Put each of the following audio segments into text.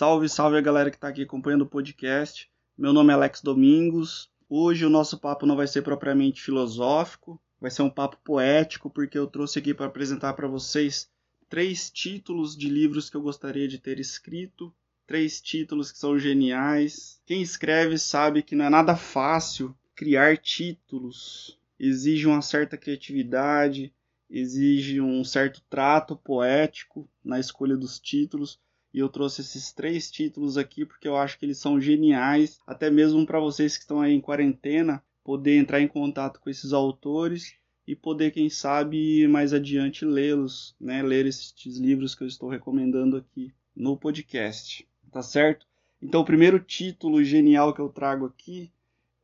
Salve, salve a galera que está aqui acompanhando o podcast. Meu nome é Alex Domingos. Hoje o nosso papo não vai ser propriamente filosófico, vai ser um papo poético, porque eu trouxe aqui para apresentar para vocês três títulos de livros que eu gostaria de ter escrito. Três títulos que são geniais. Quem escreve sabe que não é nada fácil criar títulos. Exige uma certa criatividade, exige um certo trato poético na escolha dos títulos e eu trouxe esses três títulos aqui porque eu acho que eles são geniais, até mesmo para vocês que estão aí em quarentena, poder entrar em contato com esses autores e poder, quem sabe, mais adiante lê-los, né? Ler esses livros que eu estou recomendando aqui no podcast, tá certo? Então, o primeiro título genial que eu trago aqui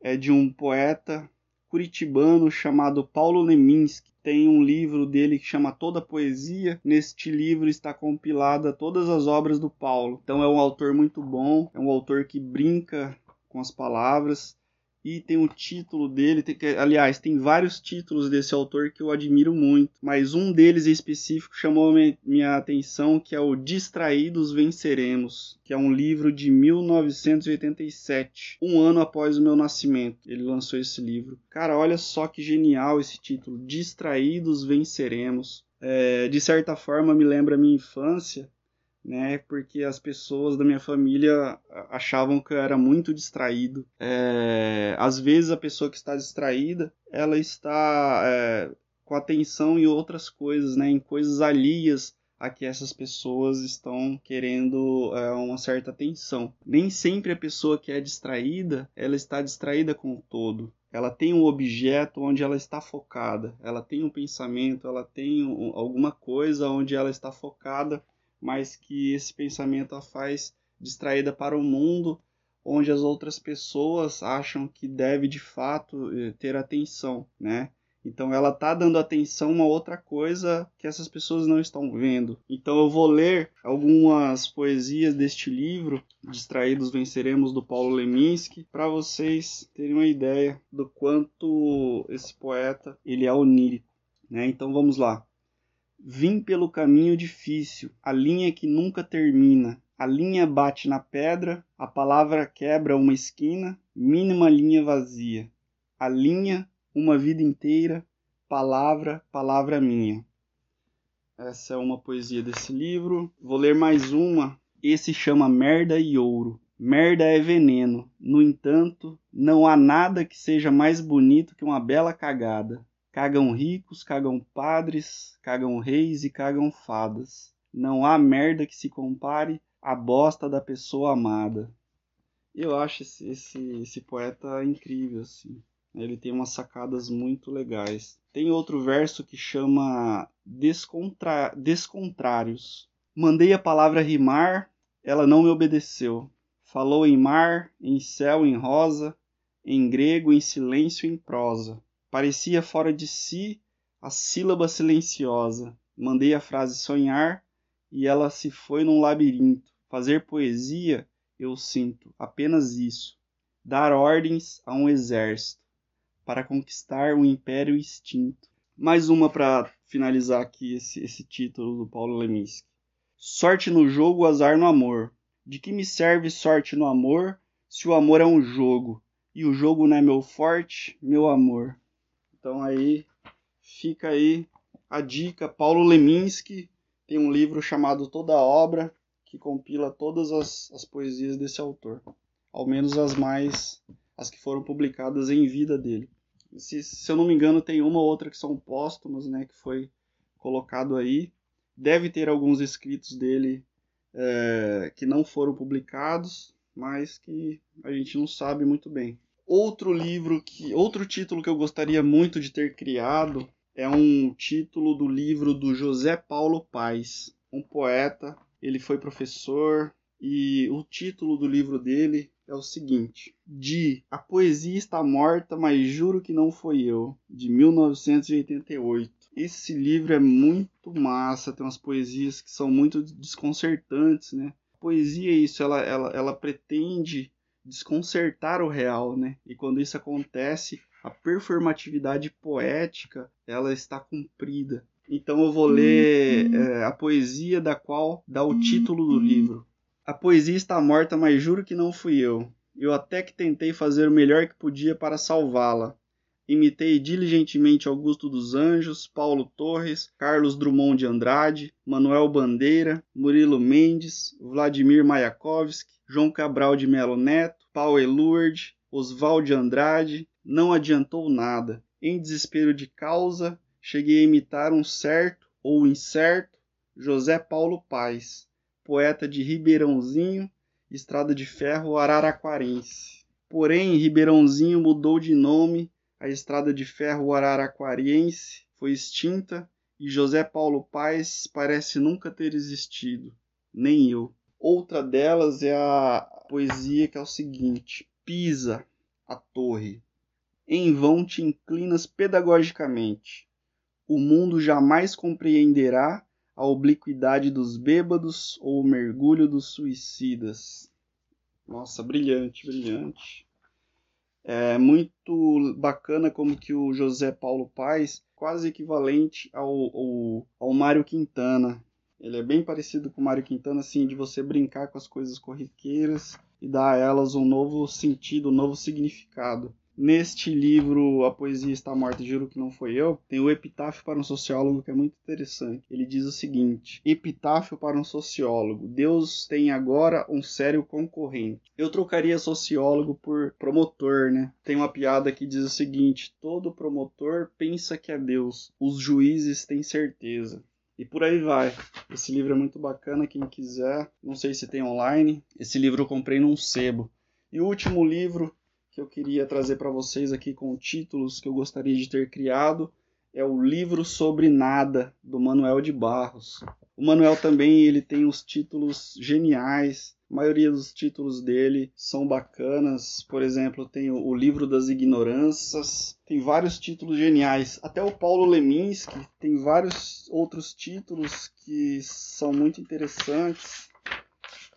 é de um poeta curitibano chamado Paulo Leminski. Tem um livro dele que chama Toda Poesia. Neste livro está compilada todas as obras do Paulo. Então é um autor muito bom, é um autor que brinca com as palavras e tem o título dele, tem, aliás, tem vários títulos desse autor que eu admiro muito, mas um deles em específico chamou minha atenção, que é o Distraídos Venceremos, que é um livro de 1987, um ano após o meu nascimento. Ele lançou esse livro. Cara, olha só que genial esse título, Distraídos Venceremos. É, de certa forma me lembra a minha infância, né? Porque as pessoas da minha família achavam que eu era muito distraído. É, às vezes a pessoa que está distraída, ela está é, com atenção em outras coisas, né? Em coisas alheias a que essas pessoas estão querendo é, uma certa atenção. Nem sempre a pessoa que é distraída, ela está distraída com o todo. Ela tem um objeto onde ela está focada, ela tem um pensamento, ela tem um, alguma coisa onde ela está focada mas que esse pensamento a faz distraída para o mundo, onde as outras pessoas acham que deve de fato eh, ter atenção, né? Então ela está dando atenção a uma outra coisa que essas pessoas não estão vendo. Então eu vou ler algumas poesias deste livro, Distraídos Venceremos, do Paulo Leminski, para vocês terem uma ideia do quanto esse poeta ele é onírico. Né? Então vamos lá. Vim pelo caminho difícil, a linha que nunca termina. A linha bate na pedra, a palavra quebra uma esquina, mínima linha vazia. A linha, uma vida inteira, palavra, palavra minha. Essa é uma poesia desse livro. Vou ler mais uma. Esse chama Merda e Ouro. Merda é veneno. No entanto, não há nada que seja mais bonito que uma bela cagada. Cagam ricos, cagam padres, cagam reis e cagam fadas. Não há merda que se compare à bosta da pessoa amada. Eu acho esse, esse, esse poeta incrível, assim. Ele tem umas sacadas muito legais. Tem outro verso que chama Descontra... Descontrários. Mandei a palavra rimar, ela não me obedeceu. Falou em mar, em céu, em rosa, em grego, em silêncio, em prosa. Parecia fora de si a sílaba silenciosa. Mandei a frase sonhar e ela se foi num labirinto. Fazer poesia, eu sinto apenas isso: dar ordens a um exército para conquistar um império extinto. Mais uma para finalizar aqui esse, esse título do Paulo Leminski. Sorte no jogo, azar no amor. De que me serve sorte no amor se o amor é um jogo e o jogo não é meu forte, meu amor? Aí fica aí a dica. Paulo Leminski tem um livro chamado Toda a Obra que compila todas as, as poesias desse autor, ao menos as mais as que foram publicadas em vida dele. Se, se eu não me engano, tem uma ou outra que são póstumas, né, que foi colocado aí. Deve ter alguns escritos dele é, que não foram publicados, mas que a gente não sabe muito bem. Outro livro que, outro título que eu gostaria muito de ter criado é um título do livro do José Paulo Paes, um poeta. Ele foi professor e o título do livro dele é o seguinte: de A Poesia Está Morta, mas Juro que Não Foi Eu, de 1988. Esse livro é muito massa, tem umas poesias que são muito desconcertantes, né? poesia é isso, ela, ela, ela pretende desconcertar o real, né? E quando isso acontece, a performatividade poética ela está cumprida. Então eu vou ler é, a poesia da qual dá o título do livro. A poesia está morta, mas juro que não fui eu. Eu até que tentei fazer o melhor que podia para salvá-la. Imitei diligentemente Augusto dos Anjos, Paulo Torres, Carlos Drummond de Andrade, Manuel Bandeira, Murilo Mendes, Vladimir Mayakovsky, João Cabral de Melo Neto, Paulo Eluard, Oswald de Andrade. Não adiantou nada. Em desespero de causa, cheguei a imitar um certo ou incerto José Paulo Paz, poeta de Ribeirãozinho, Estrada de Ferro Araraquarense. Porém, Ribeirãozinho mudou de nome a estrada de ferro araraquariense foi extinta e José Paulo Paes parece nunca ter existido, nem eu. Outra delas é a poesia que é o seguinte: Pisa, a torre. Em vão te inclinas pedagogicamente. O mundo jamais compreenderá a obliquidade dos bêbados ou o mergulho dos suicidas. Nossa, brilhante, brilhante. É muito bacana como que o José Paulo Paes, quase equivalente ao, ao, ao Mário Quintana. Ele é bem parecido com o Mário Quintana, assim, de você brincar com as coisas corriqueiras e dar a elas um novo sentido, um novo significado. Neste livro, A Poesia Está Morta, Juro que Não Foi Eu, tem o Epitáfio para um Sociólogo que é muito interessante. Ele diz o seguinte: Epitáfio para um sociólogo. Deus tem agora um sério concorrente. Eu trocaria sociólogo por promotor, né? Tem uma piada que diz o seguinte: todo promotor pensa que é Deus, os juízes têm certeza. E por aí vai. Esse livro é muito bacana, quem quiser. Não sei se tem online. Esse livro eu comprei num sebo. E o último livro que eu queria trazer para vocês aqui com títulos que eu gostaria de ter criado é o livro sobre nada do Manuel de Barros. O Manuel também ele tem os títulos geniais. A maioria dos títulos dele são bacanas. Por exemplo, tem o, livro das ignorâncias. Tem vários títulos geniais. Até o Paulo Leminski tem vários outros títulos que são muito interessantes.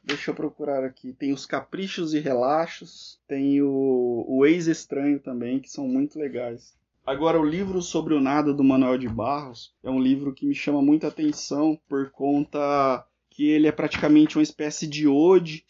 Deixa eu procurar aqui. Tem os Caprichos e Relaxos. Tem o, o Ex-Estranho também, que são muito legais. Agora, o livro sobre o nada do Manuel de Barros é um livro que me chama muita atenção por conta que ele é praticamente uma espécie de ode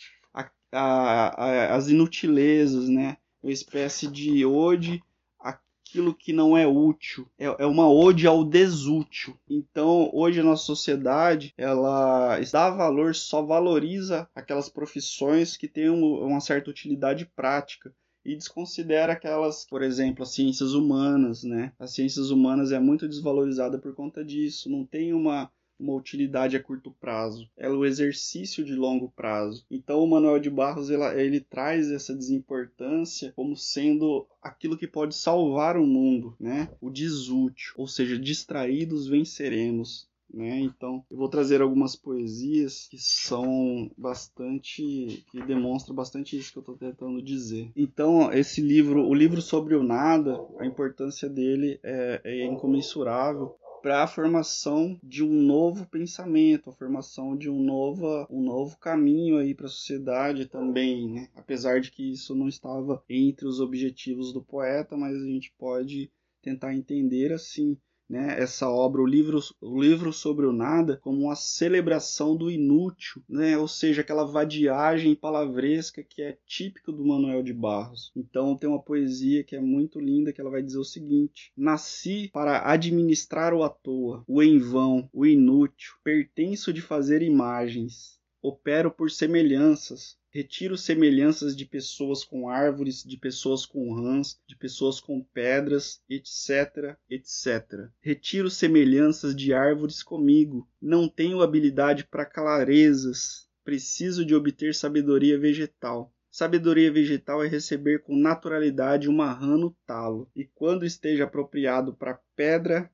às inutilezas, né? Uma espécie de ode aquilo que não é útil, é, é uma ode ao desútil. Então, hoje a nossa sociedade, ela dá valor, só valoriza aquelas profissões que têm uma certa utilidade prática e desconsidera aquelas, por exemplo, as ciências humanas, né? As ciências humanas é muito desvalorizada por conta disso, não tem uma uma utilidade a curto prazo, ela é o exercício de longo prazo. Então o Manuel de Barros ele, ele traz essa desimportância como sendo aquilo que pode salvar o mundo, né? O desútil, ou seja, distraídos venceremos. Né? Então, eu vou trazer algumas poesias que são bastante, que demonstram bastante isso que eu estou tentando dizer. Então, esse livro, o livro sobre o nada, a importância dele é, é incomensurável para a formação de um novo pensamento, a formação de um novo, um novo caminho aí para a sociedade também, né? Apesar de que isso não estava entre os objetivos do poeta, mas a gente pode tentar entender assim né, essa obra, o livro, o livro sobre o nada, como uma celebração do inútil, né, ou seja, aquela vadiagem palavresca que é típica do Manuel de Barros. Então tem uma poesia que é muito linda que ela vai dizer o seguinte: Nasci para administrar o à toa, o em vão, o inútil, pertenço de fazer imagens, opero por semelhanças, Retiro semelhanças de pessoas com árvores, de pessoas com rãs, de pessoas com pedras, etc, etc. Retiro semelhanças de árvores comigo. Não tenho habilidade para clarezas. Preciso de obter sabedoria vegetal. Sabedoria vegetal é receber com naturalidade uma rã no talo, e quando esteja apropriado para pedra,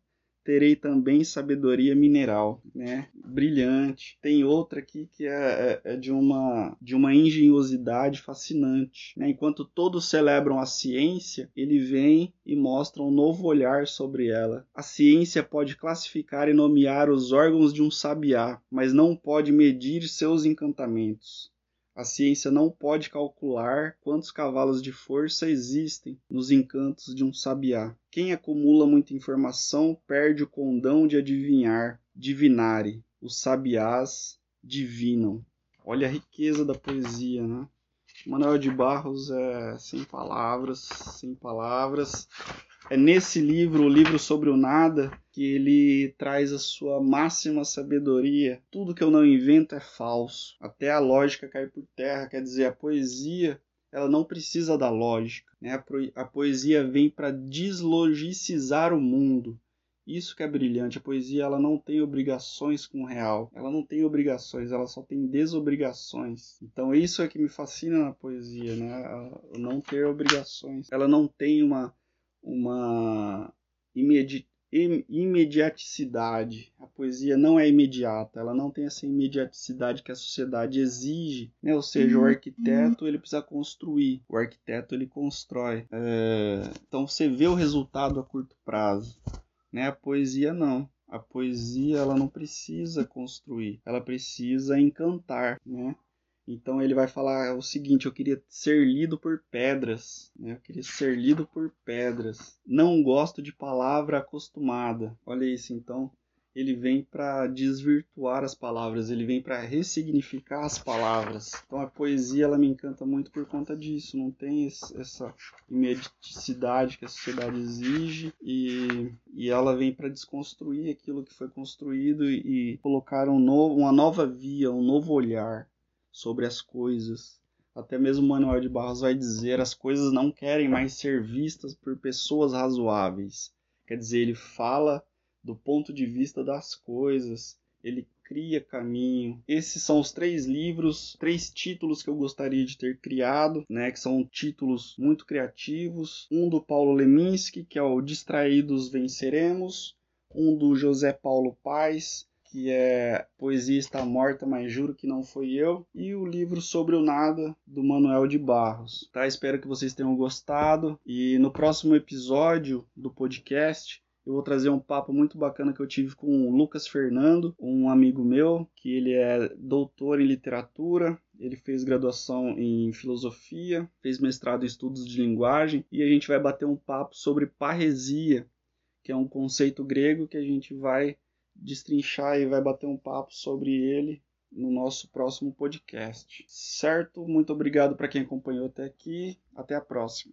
terei também sabedoria mineral, né? Brilhante. Tem outra aqui que é, é, é de uma de uma engenhosidade fascinante. Né? Enquanto todos celebram a ciência, ele vem e mostra um novo olhar sobre ela. A ciência pode classificar e nomear os órgãos de um sabiá, mas não pode medir seus encantamentos. A ciência não pode calcular quantos cavalos de força existem nos encantos de um sabiá. Quem acumula muita informação perde o condão de adivinhar, divinare. Os sabiás divinam. Olha a riqueza da poesia, né? Manuel de Barros é sem palavras, sem palavras. É nesse livro, o livro sobre o nada, que ele traz a sua máxima sabedoria. Tudo que eu não invento é falso. Até a lógica cai por terra. Quer dizer, a poesia ela não precisa da lógica. Né? A poesia vem para deslogicizar o mundo. Isso que é brilhante. A poesia ela não tem obrigações com o real. Ela não tem obrigações, ela só tem desobrigações. Então isso é que me fascina na poesia, né? Não ter obrigações. Ela não tem uma uma imedi imediaticidade. A poesia não é imediata, ela não tem essa imediaticidade que a sociedade exige. Né? Ou seja, o uhum. arquiteto ele precisa construir, o arquiteto ele constrói. É... Então você vê o resultado a curto prazo. Né? A poesia não. A poesia ela não precisa construir, ela precisa encantar, né? Então ele vai falar o seguinte: eu queria ser lido por pedras, né? eu queria ser lido por pedras. Não gosto de palavra acostumada. Olha isso, então ele vem para desvirtuar as palavras, ele vem para ressignificar as palavras. Então a poesia ela me encanta muito por conta disso, não tem essa imediaticidade que a sociedade exige e, e ela vem para desconstruir aquilo que foi construído e, e colocar um novo, uma nova via, um novo olhar sobre as coisas. Até mesmo Manuel de Barros vai dizer: as coisas não querem mais ser vistas por pessoas razoáveis. Quer dizer, ele fala do ponto de vista das coisas, ele cria caminho. Esses são os três livros, três títulos que eu gostaria de ter criado, né, que são títulos muito criativos. Um do Paulo Leminski, que é o Distraídos Venceremos, um do José Paulo Paes, que é Poesia está morta, mas juro que não foi eu, e o livro Sobre o Nada do Manuel de Barros. Tá? Espero que vocês tenham gostado e no próximo episódio do podcast eu vou trazer um papo muito bacana que eu tive com o Lucas Fernando, um amigo meu, que ele é doutor em literatura, ele fez graduação em filosofia, fez mestrado em estudos de linguagem e a gente vai bater um papo sobre parresia, que é um conceito grego que a gente vai destrinchar e vai bater um papo sobre ele no nosso próximo podcast. Certo? Muito obrigado para quem acompanhou até aqui. Até a próxima.